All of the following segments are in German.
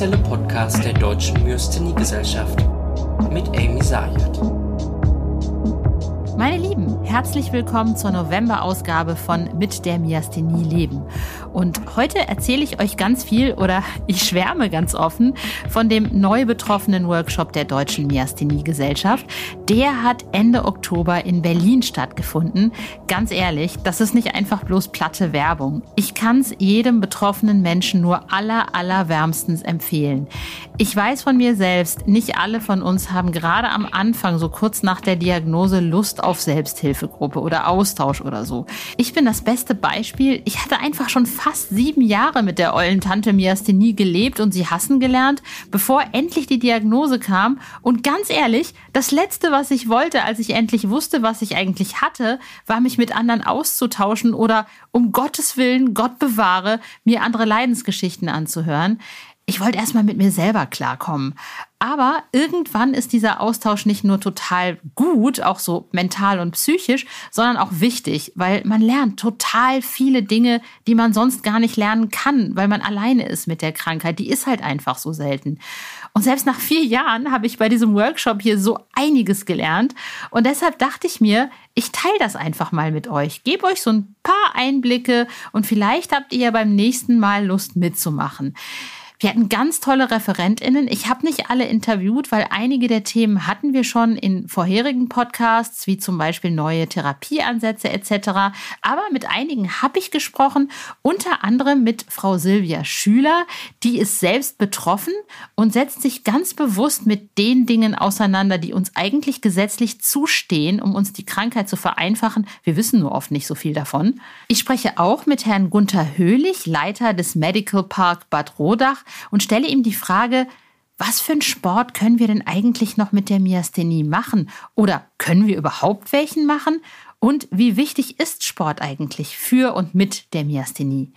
offizielle Podcast der Deutschen Myasthenie-Gesellschaft mit Amy Sayed. Meine Lieben, herzlich willkommen zur November-Ausgabe von Mit der Myasthenie leben. Und heute erzähle ich euch ganz viel oder ich schwärme ganz offen von dem neu betroffenen Workshop der Deutschen Myasthenie-Gesellschaft. Der hat Ende Oktober in Berlin stattgefunden. Ganz ehrlich, das ist nicht einfach bloß platte Werbung. Ich kann es jedem betroffenen Menschen nur aller, aller wärmstens empfehlen. Ich weiß von mir selbst, nicht alle von uns haben gerade am Anfang, so kurz nach der Diagnose, Lust auf Selbsthilfegruppe oder Austausch oder so. Ich bin das beste Beispiel. Ich hatte einfach schon fast sieben Jahre mit der ollen Tante Myasthenie gelebt und sie hassen gelernt, bevor endlich die Diagnose kam. Und ganz ehrlich, das Letzte, was ich wollte, als ich endlich wusste, was ich eigentlich hatte, war mich mit anderen auszutauschen oder um Gottes Willen, Gott bewahre, mir andere Leidensgeschichten anzuhören. Ich wollte erstmal mit mir selber klarkommen. Aber irgendwann ist dieser Austausch nicht nur total gut, auch so mental und psychisch, sondern auch wichtig, weil man lernt total viele Dinge, die man sonst gar nicht lernen kann, weil man alleine ist mit der Krankheit. Die ist halt einfach so selten. Und selbst nach vier Jahren habe ich bei diesem Workshop hier so einiges gelernt. Und deshalb dachte ich mir, ich teile das einfach mal mit euch. Gebe euch so ein paar Einblicke und vielleicht habt ihr ja beim nächsten Mal Lust mitzumachen. Wir hatten ganz tolle Referentinnen. Ich habe nicht alle interviewt, weil einige der Themen hatten wir schon in vorherigen Podcasts, wie zum Beispiel neue Therapieansätze etc. Aber mit einigen habe ich gesprochen, unter anderem mit Frau Silvia Schüler, die ist selbst betroffen und setzt sich ganz bewusst mit den Dingen auseinander, die uns eigentlich gesetzlich zustehen, um uns die Krankheit zu vereinfachen. Wir wissen nur oft nicht so viel davon. Ich spreche auch mit Herrn Gunther Höhlich, Leiter des Medical Park Bad Rodach und stelle ihm die Frage, was für einen Sport können wir denn eigentlich noch mit der Myasthenie machen? Oder können wir überhaupt welchen machen? Und wie wichtig ist Sport eigentlich für und mit der Myasthenie?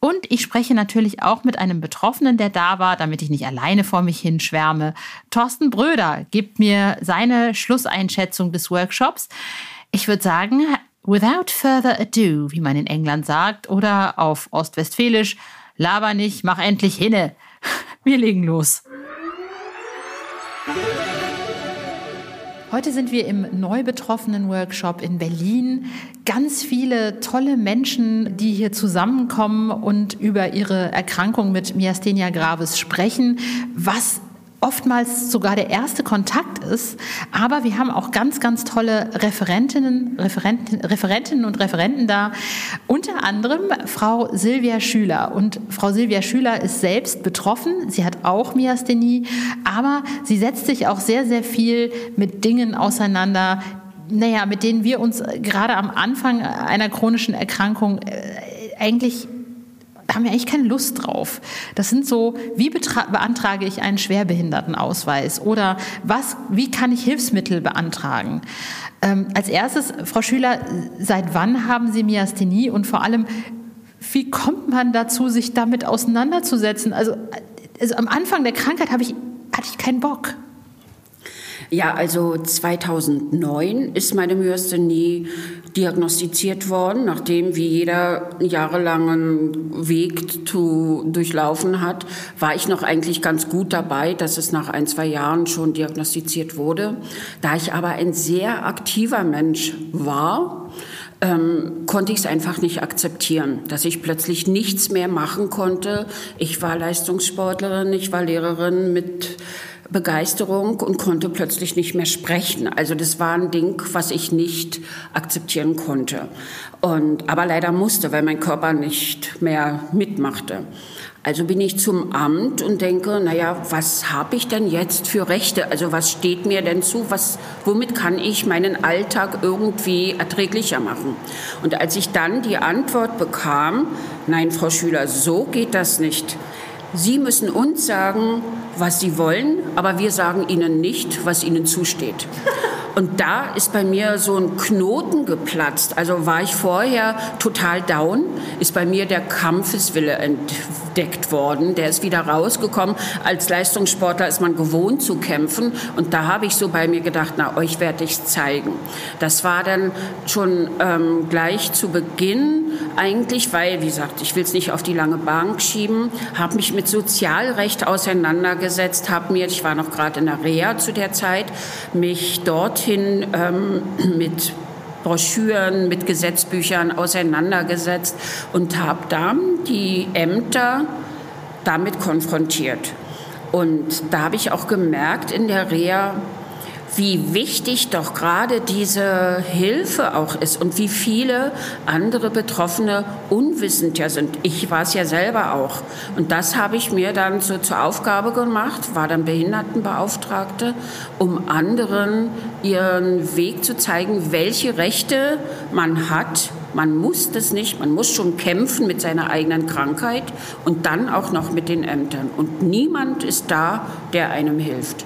Und ich spreche natürlich auch mit einem Betroffenen, der da war, damit ich nicht alleine vor mich hinschwärme. Thorsten Bröder gibt mir seine Schlusseinschätzung des Workshops. Ich würde sagen, without further ado, wie man in England sagt, oder auf Ostwestfälisch, Laber nicht, mach endlich hinne. Wir legen los. Heute sind wir im neu betroffenen Workshop in Berlin. Ganz viele tolle Menschen, die hier zusammenkommen und über ihre Erkrankung mit Myasthenia gravis sprechen, was oftmals sogar der erste Kontakt ist. Aber wir haben auch ganz, ganz tolle Referentinnen, Referenten, Referentinnen und Referenten da. Unter anderem Frau Silvia Schüler. Und Frau Silvia Schüler ist selbst betroffen. Sie hat auch Myasthenie. Aber sie setzt sich auch sehr, sehr viel mit Dingen auseinander, naja, mit denen wir uns gerade am Anfang einer chronischen Erkrankung äh, eigentlich haben wir eigentlich keine Lust drauf. Das sind so, wie beantrage ich einen Schwerbehindertenausweis oder was, wie kann ich Hilfsmittel beantragen? Ähm, als erstes, Frau Schüler, seit wann haben Sie Myasthenie und vor allem, wie kommt man dazu, sich damit auseinanderzusetzen? Also, also am Anfang der Krankheit ich, hatte ich keinen Bock. Ja, also 2009 ist meine Myasthenie diagnostiziert worden, nachdem wie jeder jahrelangen Weg zu durchlaufen hat, war ich noch eigentlich ganz gut dabei, dass es nach ein, zwei Jahren schon diagnostiziert wurde. Da ich aber ein sehr aktiver Mensch war, ähm, konnte ich es einfach nicht akzeptieren, dass ich plötzlich nichts mehr machen konnte. Ich war Leistungssportlerin, ich war Lehrerin mit Begeisterung und konnte plötzlich nicht mehr sprechen. Also das war ein Ding, was ich nicht akzeptieren konnte. Und, aber leider musste, weil mein Körper nicht mehr mitmachte. Also bin ich zum Amt und denke, naja, was habe ich denn jetzt für Rechte? Also was steht mir denn zu? Was, womit kann ich meinen Alltag irgendwie erträglicher machen? Und als ich dann die Antwort bekam, nein, Frau Schüler, so geht das nicht. Sie müssen uns sagen, was Sie wollen, aber wir sagen Ihnen nicht, was Ihnen zusteht. Und da ist bei mir so ein Knoten geplatzt. Also war ich vorher total down, ist bei mir der Kampfeswille entdeckt worden. Der ist wieder rausgekommen. Als Leistungssportler ist man gewohnt zu kämpfen. Und da habe ich so bei mir gedacht, na, euch werde ich zeigen. Das war dann schon ähm, gleich zu Beginn eigentlich, weil, wie gesagt, ich will es nicht auf die lange Bank schieben, habe mich mit Sozialrecht auseinandergesetzt, habe mir, ich war noch gerade in der Reha zu der Zeit, mich dorthin ähm, mit Broschüren, mit Gesetzbüchern auseinandergesetzt und habe dann die Ämter damit konfrontiert. Und da habe ich auch gemerkt in der Reha, wie wichtig doch gerade diese Hilfe auch ist und wie viele andere Betroffene unwissend ja sind. Ich war es ja selber auch. Und das habe ich mir dann so zur Aufgabe gemacht, war dann Behindertenbeauftragte, um anderen ihren Weg zu zeigen, welche Rechte man hat. Man muss das nicht, man muss schon kämpfen mit seiner eigenen Krankheit und dann auch noch mit den Ämtern. Und niemand ist da, der einem hilft.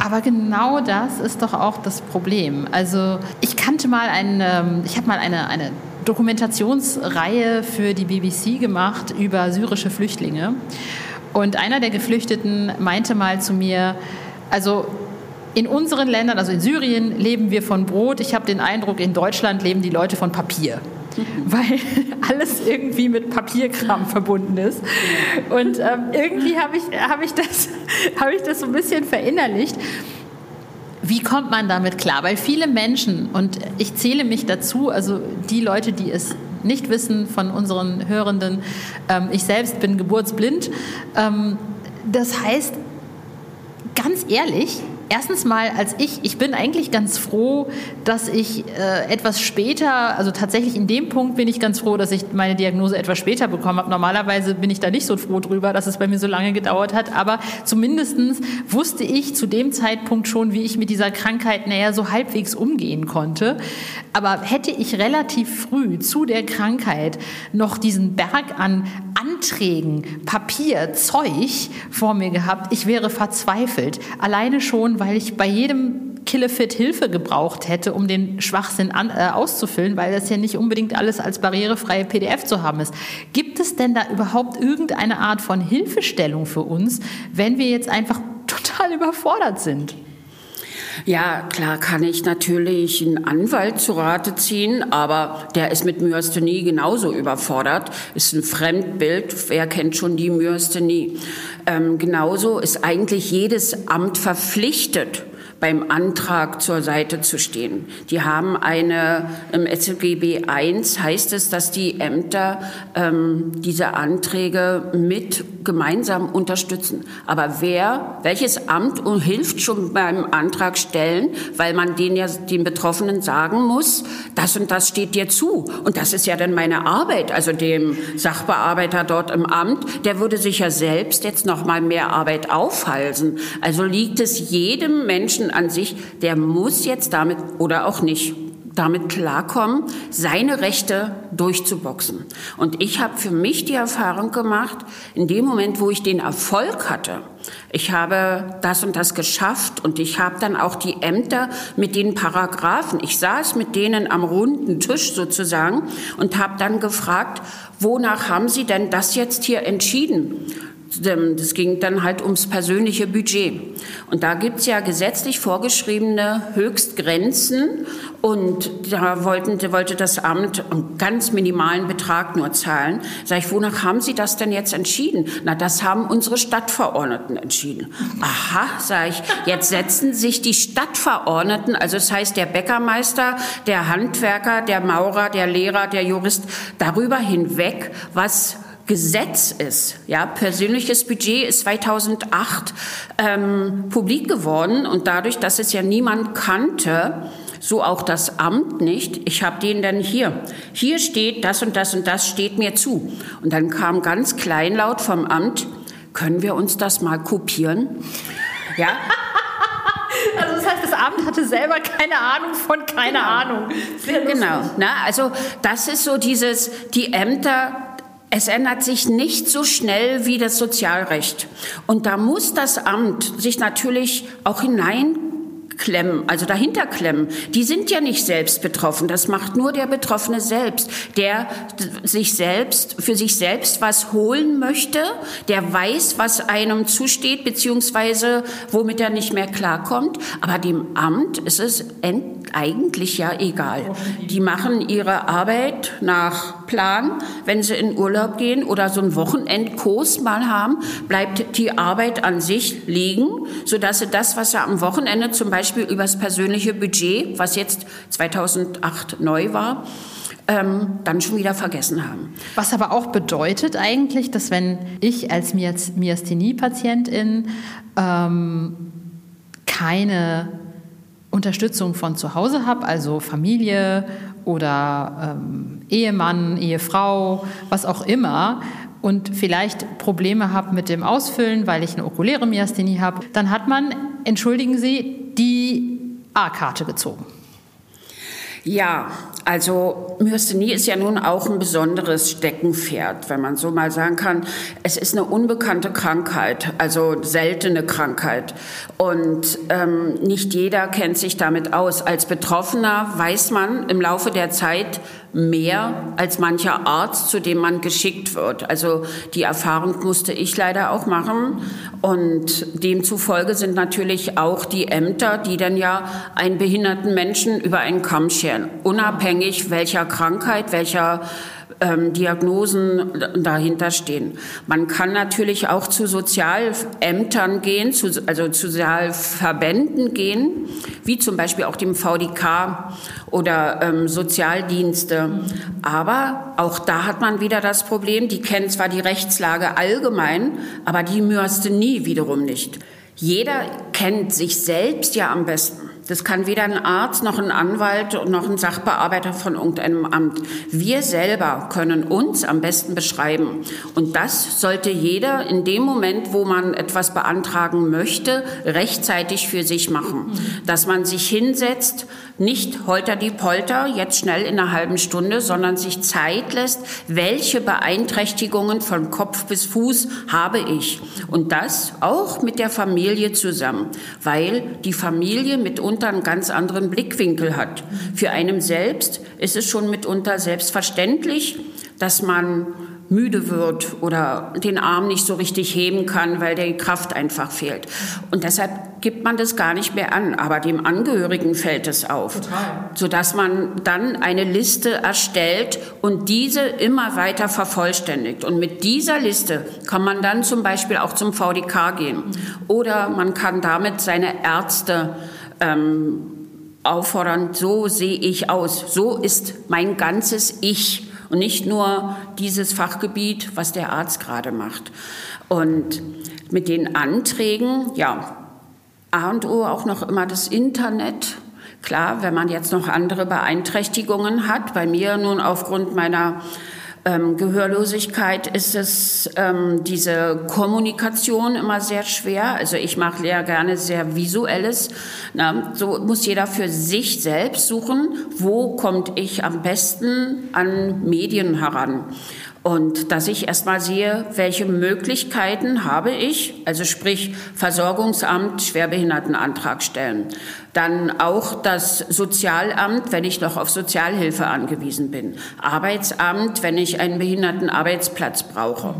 Aber genau das ist doch auch das Problem. Also ich kannte mal einen, ähm, ich habe mal eine, eine Dokumentationsreihe für die BBC gemacht über syrische Flüchtlinge. Und einer der Geflüchteten meinte mal zu mir, also in unseren Ländern, also in Syrien, leben wir von Brot. Ich habe den Eindruck, in Deutschland leben die Leute von Papier. weil alles irgendwie mit Papierkram verbunden ist. Und ähm, irgendwie habe ich, hab ich, das, hab ich das so ein bisschen verinnerlicht. Wie kommt man damit klar? Weil viele Menschen, und ich zähle mich dazu, also die Leute, die es nicht wissen von unseren Hörenden, ähm, ich selbst bin geburtsblind. Ähm, das heißt, ganz ehrlich, Erstens mal als ich, ich bin eigentlich ganz froh, dass ich äh, etwas später, also tatsächlich in dem Punkt bin ich ganz froh, dass ich meine Diagnose etwas später bekommen habe. Normalerweise bin ich da nicht so froh drüber, dass es bei mir so lange gedauert hat, aber zumindestens wusste ich zu dem Zeitpunkt schon, wie ich mit dieser Krankheit näher so halbwegs umgehen konnte. Aber hätte ich relativ früh zu der Krankheit noch diesen Berg an Anträgen, Papier, Zeug vor mir gehabt, ich wäre verzweifelt. Alleine schon, weil ich bei jedem Killefit Hilfe gebraucht hätte, um den Schwachsinn an, äh, auszufüllen, weil das ja nicht unbedingt alles als barrierefreie PDF zu haben ist. Gibt es denn da überhaupt irgendeine Art von Hilfestellung für uns, wenn wir jetzt einfach total überfordert sind? Ja, klar kann ich natürlich einen Anwalt zu Rate ziehen, aber der ist mit Myasthenie genauso überfordert. Ist ein Fremdbild. Wer kennt schon die Myasthenie? Ähm, genauso ist eigentlich jedes Amt verpflichtet, beim Antrag zur Seite zu stehen. Die haben eine, im SGB I heißt es, dass die Ämter ähm, diese Anträge mit gemeinsam unterstützen. Aber wer, welches Amt hilft schon beim Antrag stellen, weil man den ja den Betroffenen sagen muss, das und das steht dir zu. Und das ist ja dann meine Arbeit, also dem Sachbearbeiter dort im Amt, der würde sich ja selbst jetzt noch mal mehr Arbeit aufhalsen. Also liegt es jedem Menschen an sich, der muss jetzt damit oder auch nicht damit klarkommen, seine Rechte durchzuboxen. Und ich habe für mich die Erfahrung gemacht, in dem Moment, wo ich den Erfolg hatte, ich habe das und das geschafft und ich habe dann auch die Ämter mit den Paragraphen, ich saß mit denen am runden Tisch sozusagen und habe dann gefragt, wonach haben Sie denn das jetzt hier entschieden? Das ging dann halt ums persönliche Budget. Und da gibt's ja gesetzlich vorgeschriebene Höchstgrenzen. Und da wollten, wollte das Amt einen ganz minimalen Betrag nur zahlen. Sag ich, wonach haben Sie das denn jetzt entschieden? Na, das haben unsere Stadtverordneten entschieden. Aha, sag ich, jetzt setzen sich die Stadtverordneten, also das heißt der Bäckermeister, der Handwerker, der Maurer, der Lehrer, der Jurist, darüber hinweg, was Gesetz ist. Ja, persönliches Budget ist 2008 ähm, publik geworden und dadurch, dass es ja niemand kannte, so auch das Amt nicht. Ich habe den dann hier. Hier steht das und das und das steht mir zu. Und dann kam ganz kleinlaut vom Amt, können wir uns das mal kopieren? Ja. Also das heißt, das Amt hatte selber keine Ahnung von keine genau. Ahnung. genau. Na, also das ist so dieses, die Ämter es ändert sich nicht so schnell wie das Sozialrecht. Und da muss das Amt sich natürlich auch hineinklemmen, also dahinter klemmen. Die sind ja nicht selbst betroffen. Das macht nur der Betroffene selbst, der sich selbst, für sich selbst was holen möchte, der weiß, was einem zusteht, beziehungsweise womit er nicht mehr klarkommt. Aber dem Amt ist es eigentlich ja egal. Die machen ihre Arbeit nach Plan. Wenn sie in Urlaub gehen oder so einen Wochenendkurs mal haben, bleibt die Arbeit an sich liegen, sodass sie das, was sie am Wochenende zum Beispiel übers persönliche Budget, was jetzt 2008 neu war, ähm, dann schon wieder vergessen haben. Was aber auch bedeutet eigentlich, dass wenn ich als Myasthenie-Patientin ähm, keine Unterstützung von zu Hause habe, also Familie oder ähm, Ehemann, Ehefrau, was auch immer, und vielleicht Probleme habe mit dem Ausfüllen, weil ich eine okuläre Myasthenie habe, dann hat man, entschuldigen Sie, die A-Karte gezogen. Ja, also Myasthenie ist ja nun auch ein besonderes Steckenpferd, wenn man so mal sagen kann. Es ist eine unbekannte Krankheit, also seltene Krankheit. Und ähm, nicht jeder kennt sich damit aus. Als Betroffener weiß man im Laufe der Zeit, mehr als mancher Arzt, zu dem man geschickt wird. Also die Erfahrung musste ich leider auch machen. Und demzufolge sind natürlich auch die Ämter, die dann ja einen behinderten Menschen über einen Kamm scheren, unabhängig welcher Krankheit, welcher ähm, Diagnosen dahinter stehen. Man kann natürlich auch zu Sozialämtern gehen, zu, also zu Sozialverbänden gehen, wie zum Beispiel auch dem VDK oder ähm, Sozialdienste. Aber auch da hat man wieder das Problem, die kennen zwar die Rechtslage allgemein, aber die Myasthenie wiederum nicht. Jeder kennt sich selbst ja am besten. Das kann weder ein Arzt noch ein Anwalt noch ein Sachbearbeiter von irgendeinem Amt. Wir selber können uns am besten beschreiben. Und das sollte jeder in dem Moment, wo man etwas beantragen möchte, rechtzeitig für sich machen. Dass man sich hinsetzt, nicht holter die Polter, jetzt schnell in einer halben Stunde, sondern sich Zeit lässt, welche Beeinträchtigungen von Kopf bis Fuß habe ich. Und das auch mit der Familie zusammen, weil die Familie mitunter einen ganz anderen Blickwinkel hat. Für einen selbst ist es schon mitunter selbstverständlich, dass man müde wird oder den Arm nicht so richtig heben kann, weil die Kraft einfach fehlt. Und deshalb gibt man das gar nicht mehr an. Aber dem Angehörigen fällt es auf, Total. sodass man dann eine Liste erstellt und diese immer weiter vervollständigt. Und mit dieser Liste kann man dann zum Beispiel auch zum VDK gehen. Oder man kann damit seine Ärzte ähm, auffordern, so sehe ich aus, so ist mein ganzes Ich und nicht nur dieses Fachgebiet, was der Arzt gerade macht. Und mit den Anträgen, ja, A und O auch noch immer das Internet. Klar, wenn man jetzt noch andere Beeinträchtigungen hat, bei mir nun aufgrund meiner ähm, Gehörlosigkeit ist es ähm, diese Kommunikation immer sehr schwer. Also ich mache ja gerne sehr visuelles. Na, so muss jeder für sich selbst suchen, wo kommt ich am besten an Medien heran. Und dass ich erstmal sehe, welche Möglichkeiten habe ich, also sprich Versorgungsamt, Schwerbehindertenantrag stellen. Dann auch das Sozialamt, wenn ich noch auf Sozialhilfe angewiesen bin. Arbeitsamt, wenn ich einen Behindertenarbeitsplatz brauche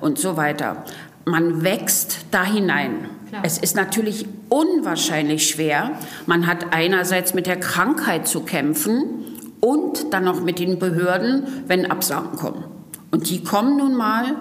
und so weiter. Man wächst da hinein. Es ist natürlich unwahrscheinlich schwer. Man hat einerseits mit der Krankheit zu kämpfen und dann noch mit den Behörden, wenn Absagen kommen. Und die kommen nun mal,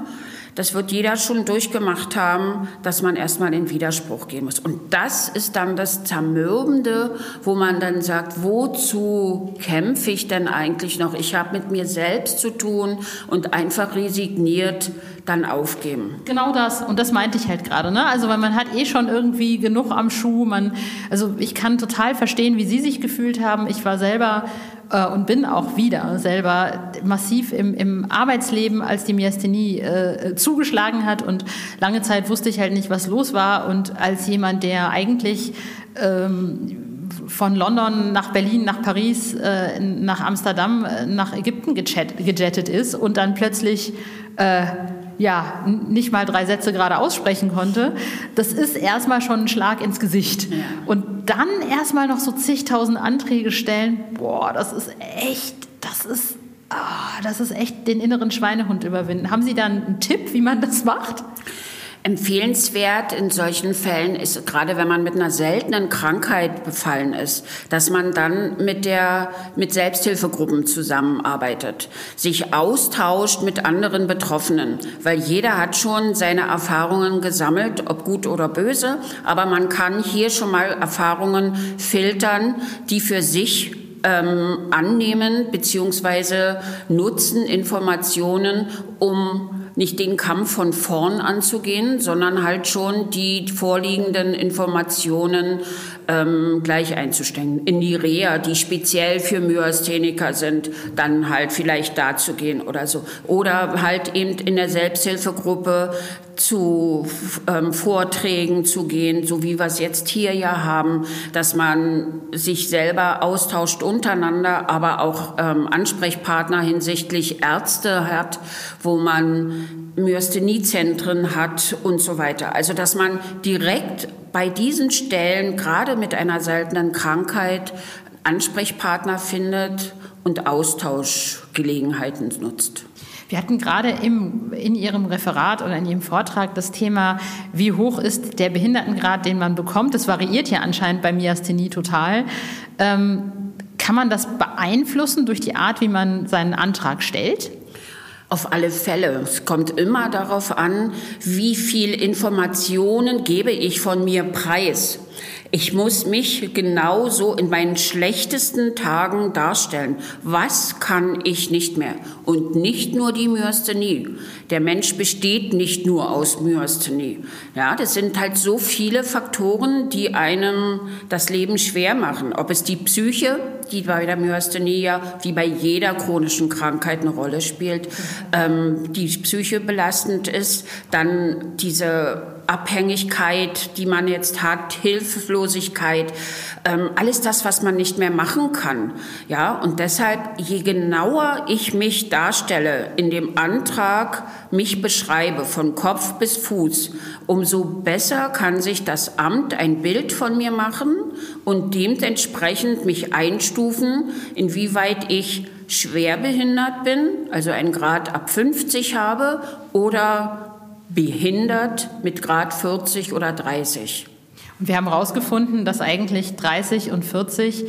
das wird jeder schon durchgemacht haben, dass man erstmal in Widerspruch gehen muss. Und das ist dann das Zermürbende, wo man dann sagt, wozu kämpfe ich denn eigentlich noch? Ich habe mit mir selbst zu tun und einfach resigniert dann aufgeben. Genau das. Und das meinte ich halt gerade. Ne? Also, weil man hat eh schon irgendwie genug am Schuh. Man, also ich kann total verstehen, wie Sie sich gefühlt haben. Ich war selber äh, und bin auch wieder selber massiv im, im Arbeitsleben, als die Myasthenie äh, zugeschlagen hat. Und lange Zeit wusste ich halt nicht, was los war. Und als jemand, der eigentlich ähm, von London nach Berlin, nach Paris, äh, nach Amsterdam, äh, nach Ägypten gejettet ist und dann plötzlich äh, ja, nicht mal drei Sätze gerade aussprechen konnte, das ist erstmal schon ein Schlag ins Gesicht. Ja. Und dann erstmal noch so zigtausend Anträge stellen, boah, das ist echt, das ist, oh, das ist echt den inneren Schweinehund überwinden. Haben Sie da einen Tipp, wie man das macht? Empfehlenswert in solchen Fällen ist, gerade wenn man mit einer seltenen Krankheit befallen ist, dass man dann mit der, mit Selbsthilfegruppen zusammenarbeitet, sich austauscht mit anderen Betroffenen, weil jeder hat schon seine Erfahrungen gesammelt, ob gut oder böse, aber man kann hier schon mal Erfahrungen filtern, die für sich ähm, annehmen beziehungsweise nutzen Informationen, um nicht den Kampf von vorn anzugehen, sondern halt schon die vorliegenden Informationen ähm, gleich einzustellen. In die Reha, die speziell für Myastheniker sind, dann halt vielleicht da zu gehen oder so. Oder halt eben in der Selbsthilfegruppe zu ähm, Vorträgen zu gehen, so wie wir es jetzt hier ja haben, dass man sich selber austauscht untereinander, aber auch ähm, Ansprechpartner hinsichtlich Ärzte hat, wo man Myastheniezentren hat und so weiter. Also dass man direkt bei diesen Stellen, gerade mit einer seltenen Krankheit, Ansprechpartner findet und Austauschgelegenheiten nutzt. Wir hatten gerade im, in Ihrem Referat oder in Ihrem Vortrag das Thema, wie hoch ist der Behindertengrad, den man bekommt. Das variiert ja anscheinend bei Myasthenie total. Ähm, kann man das beeinflussen durch die Art, wie man seinen Antrag stellt? Auf alle Fälle. Es kommt immer darauf an, wie viel Informationen gebe ich von mir preis. Ich muss mich genauso in meinen schlechtesten Tagen darstellen. Was kann ich nicht mehr? Und nicht nur die Myasthenie. Der Mensch besteht nicht nur aus Myasthenie. Ja, das sind halt so viele Faktoren, die einem das Leben schwer machen. Ob es die Psyche, die bei der Myasthenie ja wie bei jeder chronischen Krankheit eine Rolle spielt, ähm, die Psyche belastend ist, dann diese Abhängigkeit, die man jetzt hat, Hilflosigkeit, ähm, alles das, was man nicht mehr machen kann. Ja, und deshalb, je genauer ich mich darstelle in dem Antrag, mich beschreibe von Kopf bis Fuß, umso besser kann sich das Amt ein Bild von mir machen und dementsprechend mich einstufen, inwieweit ich schwer behindert bin, also einen Grad ab 50 habe oder behindert mit Grad 40 oder 30. Und wir haben herausgefunden, dass eigentlich 30 und 40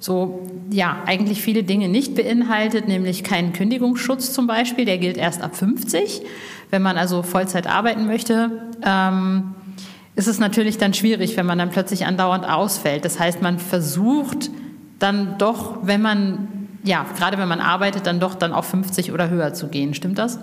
so, ja, eigentlich viele Dinge nicht beinhaltet, nämlich keinen Kündigungsschutz zum Beispiel, der gilt erst ab 50. Wenn man also Vollzeit arbeiten möchte, ähm, ist es natürlich dann schwierig, wenn man dann plötzlich andauernd ausfällt. Das heißt, man versucht dann doch, wenn man, ja, gerade wenn man arbeitet, dann doch dann auf 50 oder höher zu gehen. Stimmt das?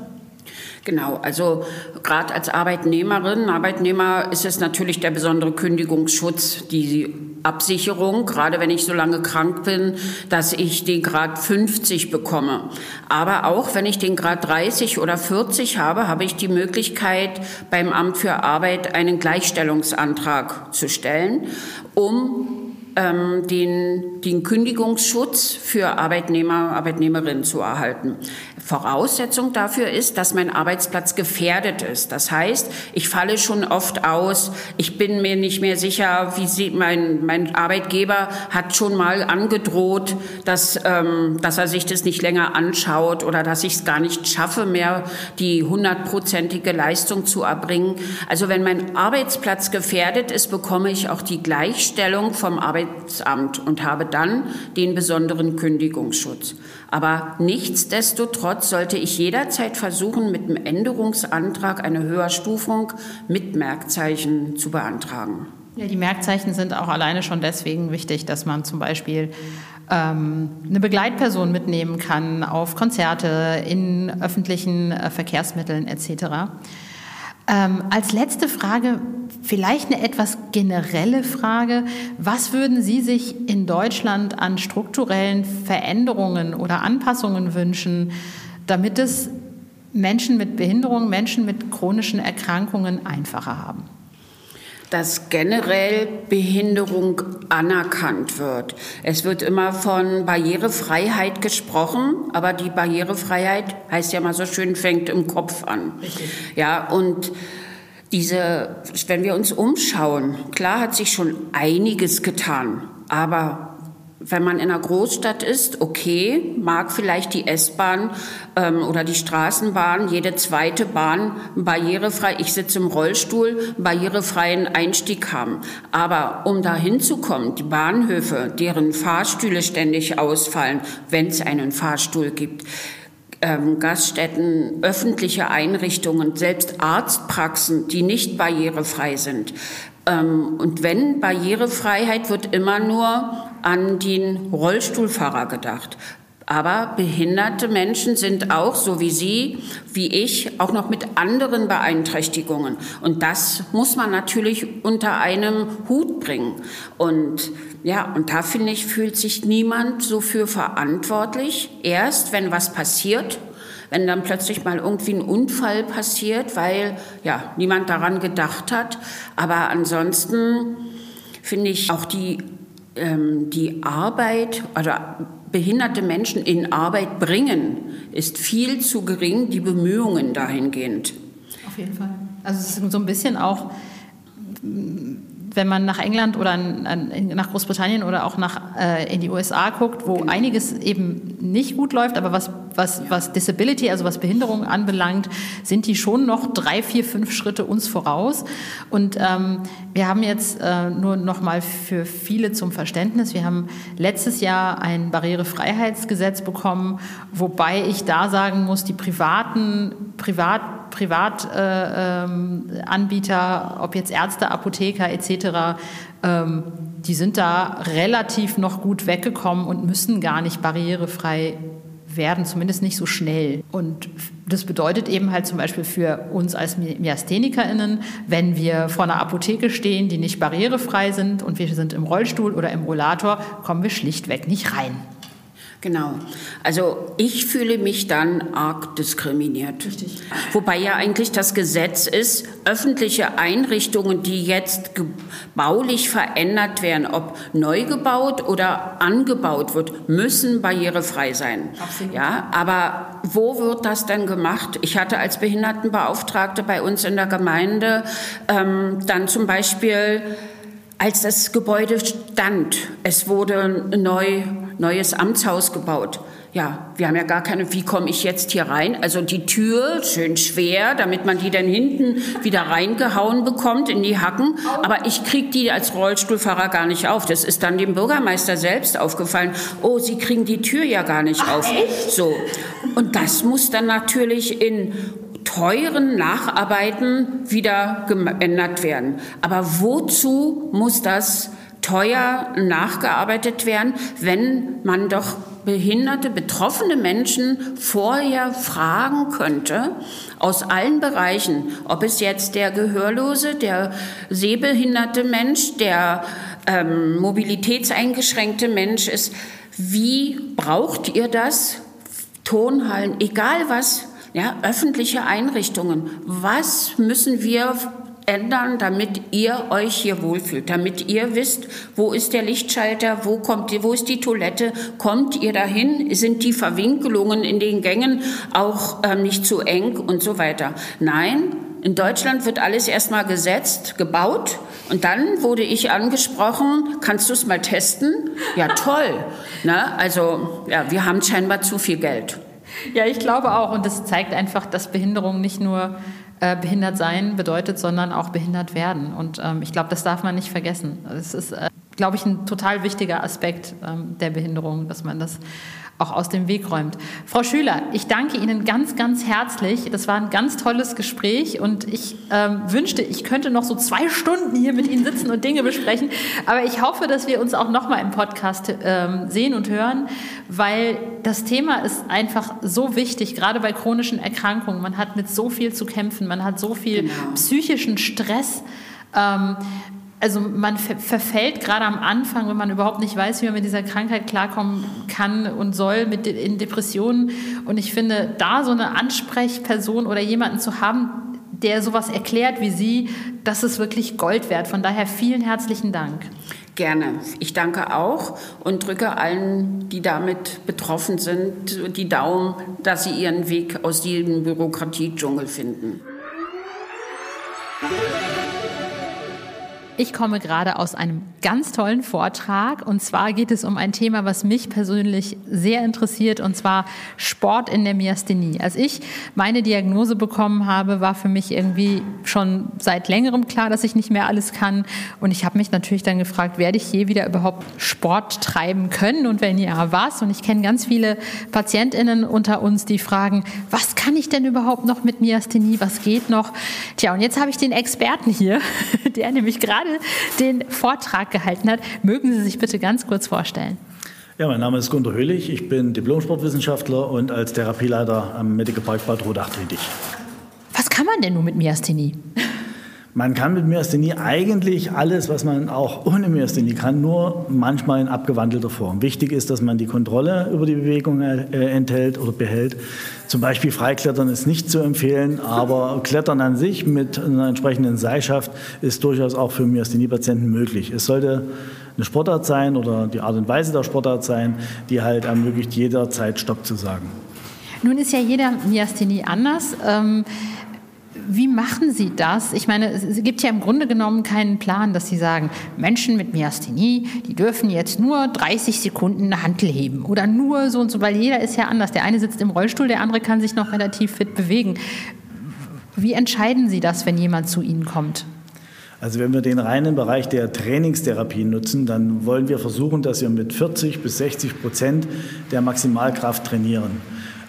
Genau, also gerade als Arbeitnehmerin, Arbeitnehmer ist es natürlich der besondere Kündigungsschutz, die Absicherung, gerade wenn ich so lange krank bin, dass ich den Grad 50 bekomme. Aber auch wenn ich den Grad 30 oder 40 habe, habe ich die Möglichkeit, beim Amt für Arbeit einen Gleichstellungsantrag zu stellen, um ähm, den, den Kündigungsschutz für Arbeitnehmer, Arbeitnehmerinnen zu erhalten. Voraussetzung dafür ist, dass mein Arbeitsplatz gefährdet ist. Das heißt, ich falle schon oft aus. Ich bin mir nicht mehr sicher, wie sie, mein, mein Arbeitgeber hat schon mal angedroht, dass, ähm, dass er sich das nicht länger anschaut oder dass ich es gar nicht schaffe, mehr die hundertprozentige Leistung zu erbringen. Also wenn mein Arbeitsplatz gefährdet ist, bekomme ich auch die Gleichstellung vom Arbeitsamt und habe dann den besonderen Kündigungsschutz. Aber nichtsdestotrotz sollte ich jederzeit versuchen, mit dem Änderungsantrag eine Höherstufung mit Merkzeichen zu beantragen. Ja, die Merkzeichen sind auch alleine schon deswegen wichtig, dass man zum Beispiel ähm, eine Begleitperson mitnehmen kann auf Konzerte, in öffentlichen äh, Verkehrsmitteln etc. Ähm, als letzte Frage, vielleicht eine etwas generelle Frage. Was würden Sie sich in Deutschland an strukturellen Veränderungen oder Anpassungen wünschen, damit es Menschen mit Behinderungen, Menschen mit chronischen Erkrankungen einfacher haben? Dass generell Behinderung anerkannt wird. Es wird immer von Barrierefreiheit gesprochen, aber die Barrierefreiheit heißt ja mal so schön, fängt im Kopf an. Richtig. Ja, und diese, wenn wir uns umschauen, klar hat sich schon einiges getan, aber wenn man in einer Großstadt ist, okay, mag vielleicht die S-Bahn ähm, oder die Straßenbahn, jede zweite Bahn barrierefrei, ich sitze im Rollstuhl, barrierefreien Einstieg haben. Aber um da hinzukommen, die Bahnhöfe, deren Fahrstühle ständig ausfallen, wenn es einen Fahrstuhl gibt, ähm, Gaststätten, öffentliche Einrichtungen, selbst Arztpraxen, die nicht barrierefrei sind. Ähm, und wenn Barrierefreiheit wird immer nur an den Rollstuhlfahrer gedacht. Aber behinderte Menschen sind auch, so wie Sie, wie ich, auch noch mit anderen Beeinträchtigungen. Und das muss man natürlich unter einem Hut bringen. Und ja, und da finde ich, fühlt sich niemand so für verantwortlich. Erst, wenn was passiert, wenn dann plötzlich mal irgendwie ein Unfall passiert, weil ja niemand daran gedacht hat. Aber ansonsten finde ich auch die die Arbeit oder behinderte Menschen in Arbeit bringen, ist viel zu gering, die Bemühungen dahingehend. Auf jeden Fall. Also es ist so ein bisschen auch wenn man nach England oder nach Großbritannien oder auch nach, äh, in die USA guckt, wo genau. einiges eben nicht gut läuft, aber was, was, was Disability, also was Behinderung anbelangt, sind die schon noch drei, vier, fünf Schritte uns voraus. Und ähm, wir haben jetzt äh, nur noch mal für viele zum Verständnis, wir haben letztes Jahr ein Barrierefreiheitsgesetz bekommen, wobei ich da sagen muss, die privaten, privat Privatanbieter, äh, ähm, ob jetzt Ärzte, Apotheker etc., ähm, die sind da relativ noch gut weggekommen und müssen gar nicht barrierefrei werden, zumindest nicht so schnell. Und das bedeutet eben halt zum Beispiel für uns als MiasthenikerInnen, wenn wir vor einer Apotheke stehen, die nicht barrierefrei sind und wir sind im Rollstuhl oder im Rollator, kommen wir schlichtweg nicht rein. Genau. Also ich fühle mich dann arg diskriminiert. Richtig. Wobei ja eigentlich das Gesetz ist, öffentliche Einrichtungen, die jetzt baulich verändert werden, ob neu gebaut oder angebaut wird, müssen barrierefrei sein. Absolut. Ja, aber wo wird das denn gemacht? Ich hatte als Behindertenbeauftragte bei uns in der Gemeinde ähm, dann zum Beispiel als das Gebäude stand, es wurde neu neues Amtshaus gebaut. Ja, wir haben ja gar keine, wie komme ich jetzt hier rein? Also die Tür, schön schwer, damit man die dann hinten wieder reingehauen bekommt in die Hacken. Aber ich kriege die als Rollstuhlfahrer gar nicht auf. Das ist dann dem Bürgermeister selbst aufgefallen. Oh, Sie kriegen die Tür ja gar nicht Ach, auf. Echt? So. Und das muss dann natürlich in teuren Nacharbeiten wieder geändert werden. Aber wozu muss das teuer nachgearbeitet werden, wenn man doch behinderte, betroffene Menschen vorher fragen könnte, aus allen Bereichen, ob es jetzt der Gehörlose, der sehbehinderte Mensch, der ähm, mobilitätseingeschränkte Mensch ist, wie braucht ihr das? Tonhallen, egal was, ja, öffentliche Einrichtungen. Was müssen wir ändern, damit ihr euch hier wohlfühlt, damit ihr wisst, wo ist der Lichtschalter, wo kommt, wo ist die Toilette, kommt ihr dahin, sind die Verwinkelungen in den Gängen auch ähm, nicht zu eng und so weiter. Nein, in Deutschland wird alles erstmal gesetzt, gebaut und dann wurde ich angesprochen, kannst du es mal testen? Ja, toll. Na, also ja, wir haben scheinbar zu viel Geld. Ja, ich glaube auch und das zeigt einfach, dass Behinderung nicht nur äh, behindert sein bedeutet, sondern auch behindert werden. Und ähm, ich glaube, das darf man nicht vergessen. Es ist, äh, glaube ich, ein total wichtiger Aspekt ähm, der Behinderung, dass man das auch aus dem Weg räumt. Frau Schüler, ich danke Ihnen ganz, ganz herzlich. Das war ein ganz tolles Gespräch und ich ähm, wünschte, ich könnte noch so zwei Stunden hier mit Ihnen sitzen und Dinge besprechen. Aber ich hoffe, dass wir uns auch noch mal im Podcast ähm, sehen und hören, weil das Thema ist einfach so wichtig, gerade bei chronischen Erkrankungen. Man hat mit so viel zu kämpfen, man hat so viel genau. psychischen Stress. Ähm, also man verfällt gerade am Anfang, wenn man überhaupt nicht weiß, wie man mit dieser Krankheit klarkommen kann und soll, mit in Depressionen. Und ich finde, da so eine Ansprechperson oder jemanden zu haben, der sowas erklärt wie Sie, das ist wirklich Gold wert. Von daher vielen herzlichen Dank. Gerne. Ich danke auch und drücke allen, die damit betroffen sind, die Daumen, dass sie ihren Weg aus diesem Bürokratiedschungel finden. Ich komme gerade aus einem ganz tollen Vortrag und zwar geht es um ein Thema, was mich persönlich sehr interessiert und zwar Sport in der Myasthenie. Als ich meine Diagnose bekommen habe, war für mich irgendwie schon seit längerem klar, dass ich nicht mehr alles kann und ich habe mich natürlich dann gefragt, werde ich je wieder überhaupt Sport treiben können und wenn ja, was? Und ich kenne ganz viele Patientinnen unter uns, die fragen, was kann ich denn überhaupt noch mit Myasthenie? Was geht noch? Tja, und jetzt habe ich den Experten hier, der nämlich gerade gerade den Vortrag gehalten hat. Mögen Sie sich bitte ganz kurz vorstellen? Ja, mein Name ist Gunter Höhlich. Ich bin Diplom-Sportwissenschaftler und als Therapieleiter am Medical Park Bad Rodach tätig. Was kann man denn nun mit Myasthenie? Man kann mit Myasthenie eigentlich alles, was man auch ohne Myasthenie kann, nur manchmal in abgewandelter Form. Wichtig ist, dass man die Kontrolle über die Bewegung äh, enthält oder behält. Zum Beispiel Freiklettern ist nicht zu empfehlen, aber Klettern an sich mit einer entsprechenden Seilschaft ist durchaus auch für Myasthenie-Patienten möglich. Es sollte eine Sportart sein oder die Art und Weise der Sportart sein, die halt ermöglicht, jederzeit Stopp zu sagen. Nun ist ja jeder Myasthenie anders. Ähm wie machen Sie das? Ich meine, es gibt ja im Grunde genommen keinen Plan, dass Sie sagen, Menschen mit Myasthenie, die dürfen jetzt nur 30 Sekunden eine Hantel heben oder nur so und so, weil jeder ist ja anders. Der eine sitzt im Rollstuhl, der andere kann sich noch relativ fit bewegen. Wie entscheiden Sie das, wenn jemand zu Ihnen kommt? Also wenn wir den reinen Bereich der Trainingstherapie nutzen, dann wollen wir versuchen, dass wir mit 40 bis 60 Prozent der Maximalkraft trainieren.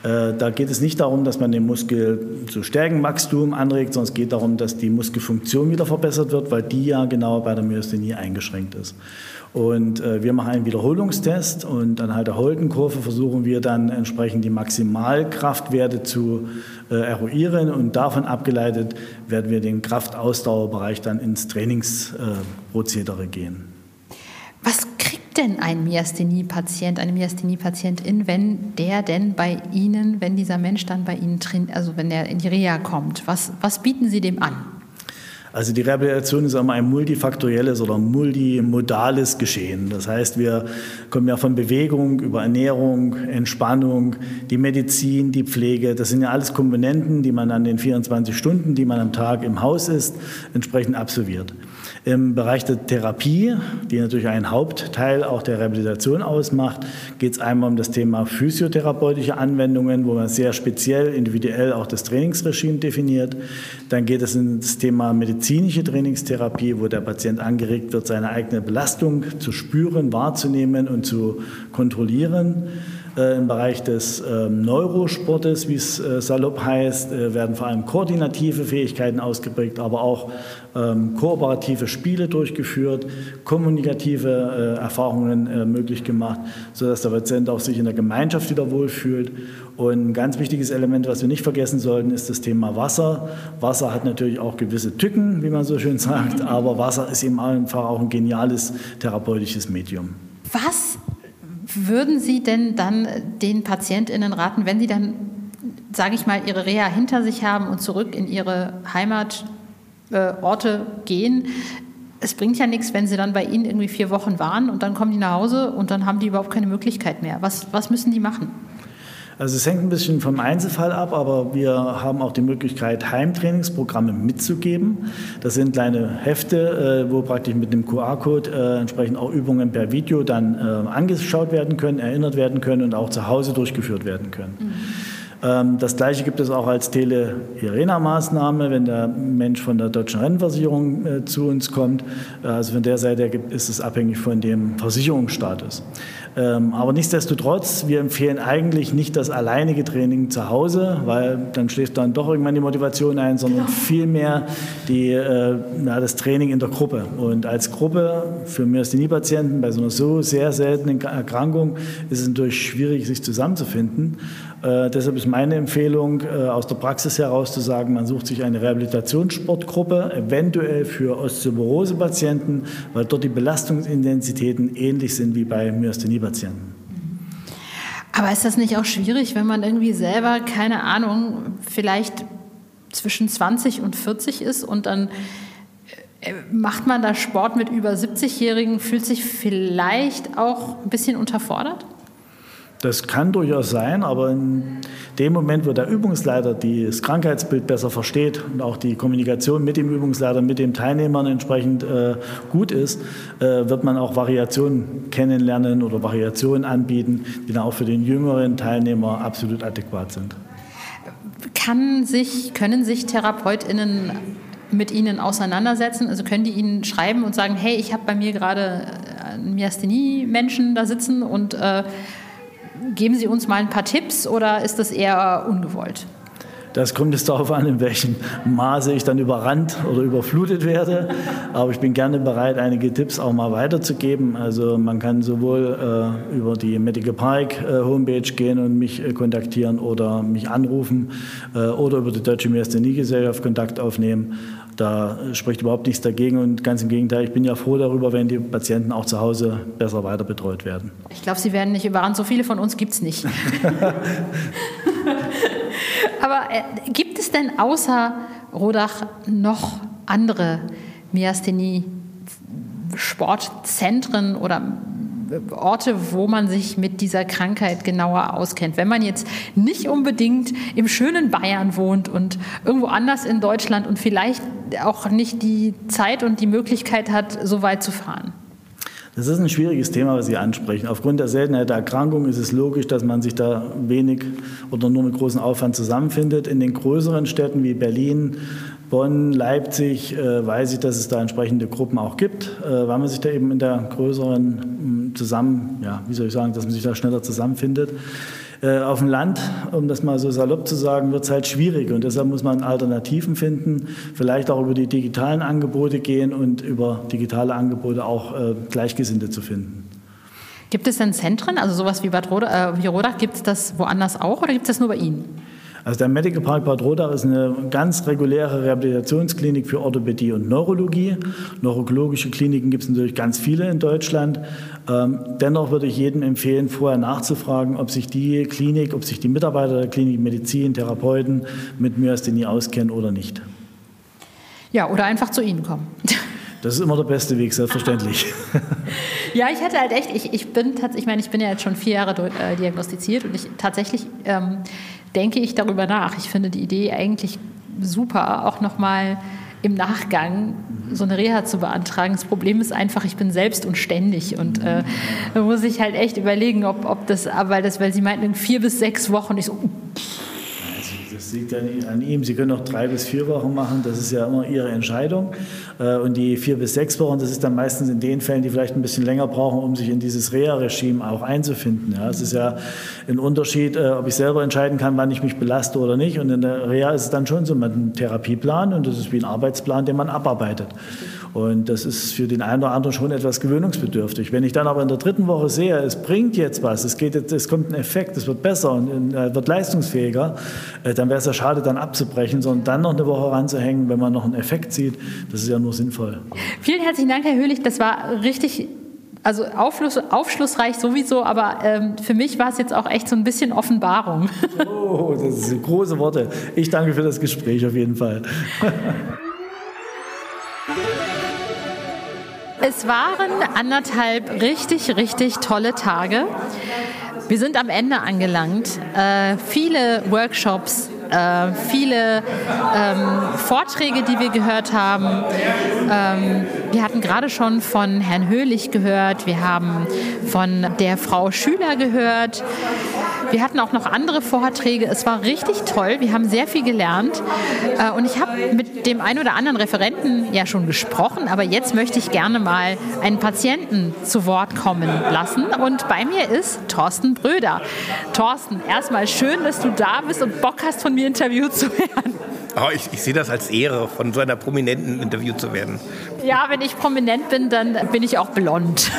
Äh, da geht es nicht darum, dass man den Muskel zu Stärkenwachstum anregt, sondern es geht darum, dass die Muskelfunktion wieder verbessert wird, weil die ja genau bei der Myasthenie eingeschränkt ist. Und äh, wir machen einen Wiederholungstest und anhand der Holdenkurve versuchen wir dann entsprechend die Maximalkraftwerte zu äh, eruieren und davon abgeleitet werden wir den Kraftausdauerbereich dann ins Trainingsprozedere gehen. Was denn ein Myasthenie-Patient, eine Myasthenie-Patientin, wenn der denn bei Ihnen, wenn dieser Mensch dann bei Ihnen also wenn er in die Reha kommt? Was, was bieten Sie dem an? Also die Rehabilitation ist immer ein multifaktorielles oder multimodales Geschehen. Das heißt, wir kommen ja von Bewegung über Ernährung, Entspannung, die Medizin, die Pflege. Das sind ja alles Komponenten, die man an den 24 Stunden, die man am Tag im Haus ist, entsprechend absolviert. Im Bereich der Therapie, die natürlich einen Hauptteil auch der Rehabilitation ausmacht, geht es einmal um das Thema physiotherapeutische Anwendungen, wo man sehr speziell, individuell auch das Trainingsregime definiert. Dann geht es um das Thema medizinische Trainingstherapie, wo der Patient angeregt wird, seine eigene Belastung zu spüren, wahrzunehmen und zu kontrollieren. Äh, Im Bereich des ähm, Neurosportes, wie es äh, salopp heißt, äh, werden vor allem koordinative Fähigkeiten ausgeprägt, aber auch ähm, kooperative Spiele durchgeführt, kommunikative Erfahrungen möglich gemacht, sodass der Patient auch sich in der Gemeinschaft wieder wohlfühlt. Und ein ganz wichtiges Element, was wir nicht vergessen sollten, ist das Thema Wasser. Wasser hat natürlich auch gewisse Tücken, wie man so schön sagt, aber Wasser ist eben einfach auch ein geniales therapeutisches Medium. Was würden Sie denn dann den PatientInnen raten, wenn sie dann, sage ich mal, ihre Reha hinter sich haben und zurück in ihre Heimatorte äh, gehen? Es bringt ja nichts, wenn sie dann bei Ihnen irgendwie vier Wochen waren und dann kommen die nach Hause und dann haben die überhaupt keine Möglichkeit mehr. Was, was müssen die machen? Also es hängt ein bisschen vom Einzelfall ab, aber wir haben auch die Möglichkeit, Heimtrainingsprogramme mitzugeben. Das sind kleine Hefte, äh, wo praktisch mit dem QR-Code äh, entsprechend auch Übungen per Video dann äh, angeschaut werden können, erinnert werden können und auch zu Hause durchgeführt werden können. Mhm. Ähm, das Gleiche gibt es auch als Tele-Irena-Maßnahme, wenn der Mensch von der deutschen Rentenversicherung zu uns kommt. Also von der Seite ist es abhängig von dem Versicherungsstatus. Ähm, aber nichtsdestotrotz, wir empfehlen eigentlich nicht das alleinige Training zu Hause, weil dann schläft dann doch irgendwann die Motivation ein, sondern vielmehr die, äh, ja, das Training in der Gruppe. Und als Gruppe für Myasthenie-Patienten bei so einer so sehr seltenen Erkrankung ist es natürlich schwierig, sich zusammenzufinden. Äh, deshalb ist meine Empfehlung äh, aus der Praxis heraus zu sagen, man sucht sich eine Rehabilitationssportgruppe, eventuell für Osteoporose-Patienten, weil dort die Belastungsintensitäten ähnlich sind wie bei Myasthenie-Patienten. Patienten. Aber ist das nicht auch schwierig, wenn man irgendwie selber, keine Ahnung, vielleicht zwischen 20 und 40 ist und dann äh, macht man da Sport mit über 70-Jährigen, fühlt sich vielleicht auch ein bisschen unterfordert? Das kann durchaus sein, aber in dem Moment, wo der Übungsleiter das Krankheitsbild besser versteht und auch die Kommunikation mit dem Übungsleiter, mit den Teilnehmern entsprechend äh, gut ist, äh, wird man auch Variationen kennenlernen oder Variationen anbieten, die dann auch für den jüngeren Teilnehmer absolut adäquat sind. Kann sich, können sich TherapeutInnen mit Ihnen auseinandersetzen? Also können die Ihnen schreiben und sagen, hey, ich habe bei mir gerade einen Myasthenie-Menschen da sitzen und äh, geben Sie uns mal ein paar Tipps oder ist das eher ungewollt? Das kommt jetzt darauf an, in welchem Maße ich dann überrannt oder überflutet werde. Aber ich bin gerne bereit, einige Tipps auch mal weiterzugeben. Also man kann sowohl äh, über die Medical Park äh, Homepage gehen und mich äh, kontaktieren oder mich anrufen äh, oder über die Deutsche Myasthenie-Gesellschaft Kontakt aufnehmen. Da spricht überhaupt nichts dagegen und ganz im Gegenteil, ich bin ja froh darüber, wenn die Patienten auch zu Hause besser weiter betreut werden. Ich glaube, Sie werden nicht überrannt. So viele von uns gibt es nicht. Aber äh, gibt es denn außer Rodach noch andere Myasthenie-Sportzentren oder Orte, wo man sich mit dieser Krankheit genauer auskennt. Wenn man jetzt nicht unbedingt im schönen Bayern wohnt und irgendwo anders in Deutschland und vielleicht auch nicht die Zeit und die Möglichkeit hat, so weit zu fahren. Das ist ein schwieriges Thema, was Sie ansprechen. Aufgrund der Seltenheit der Erkrankung ist es logisch, dass man sich da wenig oder nur mit großem Aufwand zusammenfindet. In den größeren Städten wie Berlin, Bonn, Leipzig äh, weiß ich, dass es da entsprechende Gruppen auch gibt, äh, weil man sich da eben in der größeren zusammen, ja, wie soll ich sagen, dass man sich da schneller zusammenfindet. Äh, auf dem Land, um das mal so salopp zu sagen, wird es halt schwierig und deshalb muss man Alternativen finden, vielleicht auch über die digitalen Angebote gehen und über digitale Angebote auch äh, Gleichgesinnte zu finden. Gibt es denn Zentren, also sowas wie Bad Rodach, äh, Rodach, gibt es das woanders auch oder gibt es das nur bei Ihnen? Also der Medical Park Bad Rodach ist eine ganz reguläre Rehabilitationsklinik für Orthopädie und Neurologie. Neurologische Kliniken gibt es natürlich ganz viele in Deutschland. Ähm, dennoch würde ich jedem empfehlen, vorher nachzufragen, ob sich die Klinik, ob sich die Mitarbeiter der Klinik, Medizin, Therapeuten mit Myasthenie auskennen oder nicht. Ja, oder einfach zu Ihnen kommen. Das ist immer der beste Weg, selbstverständlich. ja, ich hätte halt echt, ich, ich bin ich meine, ich bin ja jetzt schon vier Jahre äh, diagnostiziert und ich tatsächlich ähm, denke ich darüber nach. Ich finde die Idee eigentlich super, auch nochmal im Nachgang so eine Reha zu beantragen. Das Problem ist einfach, ich bin selbst unständig und äh, da muss ich halt echt überlegen, ob, ob das, weil das, weil sie meinten vier bis sechs Wochen, ich so, das liegt an, ihm. Sie können auch drei bis vier Wochen machen, das ist ja immer Ihre Entscheidung. Äh, und die vier bis sechs Wochen, das ist dann meistens in den Fällen, die vielleicht ein bisschen länger brauchen, um sich in dieses Reha-Regime auch einzufinden. Ja, es ist ja ein Unterschied, äh, ob ich selber entscheiden kann, wann ich mich belaste oder nicht. Und in der Reha ist es dann schon so, man hat einen Therapieplan und das ist wie ein Arbeitsplan, den man abarbeitet. Und das ist für den einen oder anderen schon etwas gewöhnungsbedürftig. Wenn ich dann aber in der dritten Woche sehe, es bringt jetzt was, es, geht jetzt, es kommt ein Effekt, es wird besser und äh, wird leistungsfähiger, äh, dann wäre es ja schade, dann abzubrechen, sondern dann noch eine Woche ranzuhängen, wenn man noch einen Effekt sieht. Das ist ja nur sinnvoll. Vielen herzlichen Dank, Herr Höhlich. Das war richtig also aufschluss, aufschlussreich sowieso, aber ähm, für mich war es jetzt auch echt so ein bisschen Offenbarung. Oh, das sind große Worte. Ich danke für das Gespräch auf jeden Fall. Es waren anderthalb richtig, richtig tolle Tage. Wir sind am Ende angelangt. Äh, viele Workshops, äh, viele ähm, Vorträge, die wir gehört haben. Ähm, wir hatten gerade schon von Herrn Höhlich gehört, wir haben von der Frau Schüler gehört. Wir hatten auch noch andere Vorträge. Es war richtig toll. Wir haben sehr viel gelernt. Äh, und ich habe mit dem einen oder anderen Referenten ja schon gesprochen, aber jetzt möchte ich gerne mal einen Patienten zu Wort kommen lassen. Und bei mir ist Thorsten Bröder. Thorsten, erstmal schön, dass du da bist und Bock hast, von mir interviewt zu werden. Oh, ich, ich sehe das als Ehre, von so einer Prominenten interviewt zu werden. Ja, wenn ich prominent bin, dann bin ich auch blond.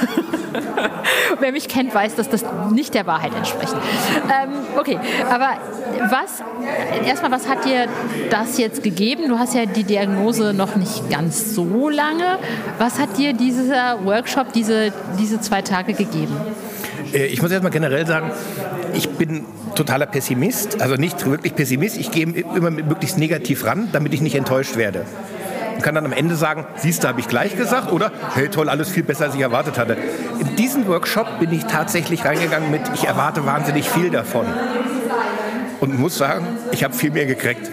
Wer mich kennt, weiß, dass das nicht der Wahrheit entspricht. Ähm, okay, aber was, erstmal, was hat dir das jetzt gegeben? Du hast ja die Diagnose noch nicht ganz so lange. Was hat dir dieser Workshop, diese, diese zwei Tage gegeben? Äh, ich muss erstmal generell sagen, ich bin totaler Pessimist, also nicht wirklich Pessimist. Ich gehe immer möglichst negativ ran, damit ich nicht enttäuscht werde. Und kann dann am Ende sagen, siehst du, habe ich gleich gesagt, oder hey, toll, alles viel besser, als ich erwartet hatte. diesen Workshop bin ich tatsächlich reingegangen mit, ich erwarte wahnsinnig viel davon. Und muss sagen, ich habe viel mehr gekriegt.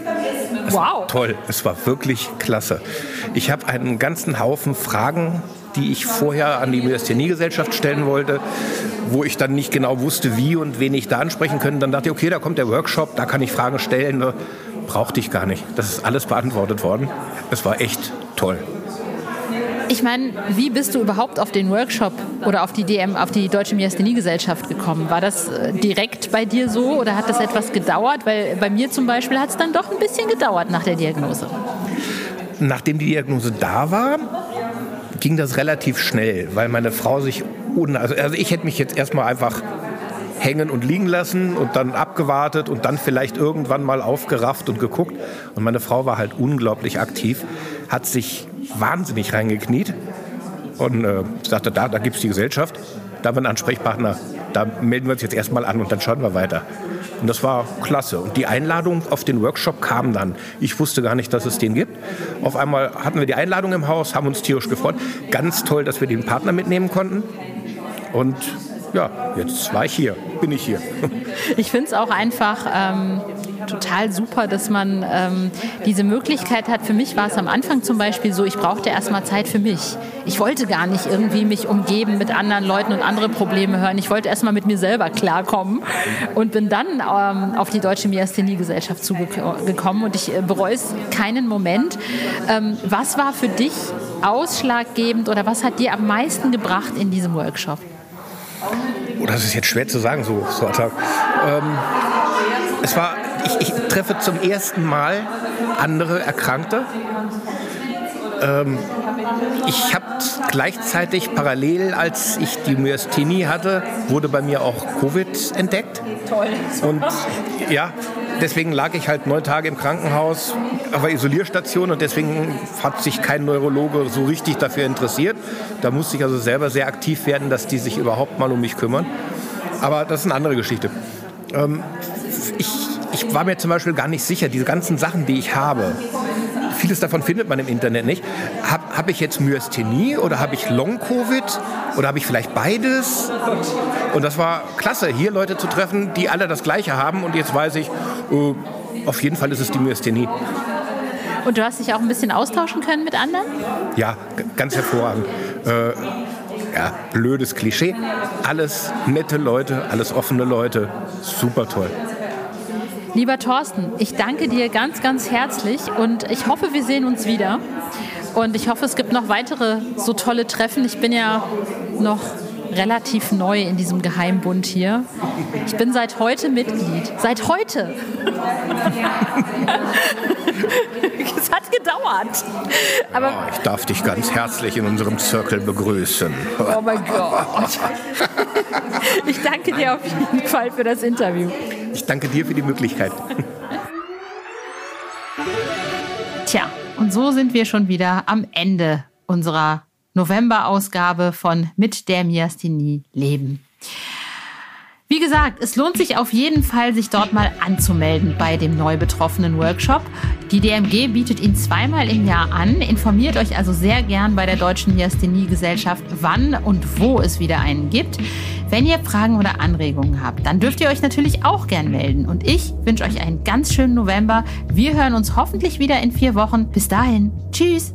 Es wow. Toll, es war wirklich klasse. Ich habe einen ganzen Haufen Fragen, die ich vorher an die Myasthenie-Gesellschaft stellen wollte, wo ich dann nicht genau wusste, wie und wen ich da ansprechen könnte. Dann dachte ich, okay, da kommt der Workshop, da kann ich Fragen stellen. Brauchte ich gar nicht. Das ist alles beantwortet worden. Es war echt toll. Ich meine, wie bist du überhaupt auf den Workshop oder auf die DM, auf die Deutsche Myasthenie-Gesellschaft gekommen? War das äh, direkt bei dir so oder hat das etwas gedauert? Weil bei mir zum Beispiel hat es dann doch ein bisschen gedauert nach der Diagnose. Nachdem die Diagnose da war, ging das relativ schnell, weil meine Frau sich un also, also ich hätte mich jetzt erstmal einfach hängen und liegen lassen und dann abgewartet und dann vielleicht irgendwann mal aufgerafft und geguckt. Und meine Frau war halt unglaublich aktiv, hat sich wahnsinnig reingekniet und äh, sagte, da, da gibt es die Gesellschaft, da haben wir einen Ansprechpartner, da melden wir uns jetzt erstmal an und dann schauen wir weiter. Und das war klasse. Und die Einladung auf den Workshop kam dann. Ich wusste gar nicht, dass es den gibt. Auf einmal hatten wir die Einladung im Haus, haben uns tierisch gefreut. Ganz toll, dass wir den Partner mitnehmen konnten. Und ja, jetzt war ich hier, bin ich hier. Ich finde es auch einfach ähm, total super, dass man ähm, diese Möglichkeit hat. Für mich war es am Anfang zum Beispiel so, ich brauchte erstmal Zeit für mich. Ich wollte gar nicht irgendwie mich umgeben mit anderen Leuten und andere Probleme hören. Ich wollte erstmal mit mir selber klarkommen und bin dann ähm, auf die Deutsche Myasthenie-Gesellschaft zugekommen und ich äh, bereue es keinen Moment. Ähm, was war für dich ausschlaggebend oder was hat dir am meisten gebracht in diesem Workshop? Oh, das ist jetzt schwer zu sagen, so, so ähm, es war, ich, ich, treffe zum ersten Mal andere Erkrankte. Ähm, ich habe gleichzeitig parallel, als ich die Myasthenie hatte, wurde bei mir auch Covid entdeckt. Toll. Und ja, deswegen lag ich halt neun Tage im Krankenhaus auf der Isolierstation und deswegen hat sich kein Neurologe so richtig dafür interessiert. Da musste ich also selber sehr aktiv werden, dass die sich überhaupt mal um mich kümmern. Aber das ist eine andere Geschichte. Ähm, ich, ich war mir zum Beispiel gar nicht sicher, diese ganzen Sachen, die ich habe, vieles davon findet man im Internet nicht. Habe hab ich jetzt Myasthenie oder habe ich Long-Covid oder habe ich vielleicht beides? Und das war klasse, hier Leute zu treffen, die alle das Gleiche haben. Und jetzt weiß ich, uh, auf jeden Fall ist es die Myasthenie. Und du hast dich auch ein bisschen austauschen können mit anderen? Ja, ganz hervorragend. Äh, ja, blödes Klischee. Alles nette Leute, alles offene Leute. Super toll. Lieber Thorsten, ich danke dir ganz, ganz herzlich und ich hoffe, wir sehen uns wieder. Und ich hoffe, es gibt noch weitere so tolle Treffen. Ich bin ja noch relativ neu in diesem Geheimbund hier. Ich bin seit heute Mitglied. Seit heute. es hat gedauert. Aber ja, ich darf dich ganz herzlich in unserem Circle begrüßen. Oh mein Gott. Ich danke dir auf jeden Fall für das Interview. Ich danke dir für die Möglichkeit. Tja, und so sind wir schon wieder am Ende unserer November-Ausgabe von Mit der Miasthenie leben. Wie gesagt, es lohnt sich auf jeden Fall, sich dort mal anzumelden bei dem neu betroffenen Workshop. Die DMG bietet ihn zweimal im Jahr an. Informiert euch also sehr gern bei der Deutschen Myasthenie-Gesellschaft, wann und wo es wieder einen gibt. Wenn ihr Fragen oder Anregungen habt, dann dürft ihr euch natürlich auch gern melden. Und ich wünsche euch einen ganz schönen November. Wir hören uns hoffentlich wieder in vier Wochen. Bis dahin. Tschüss.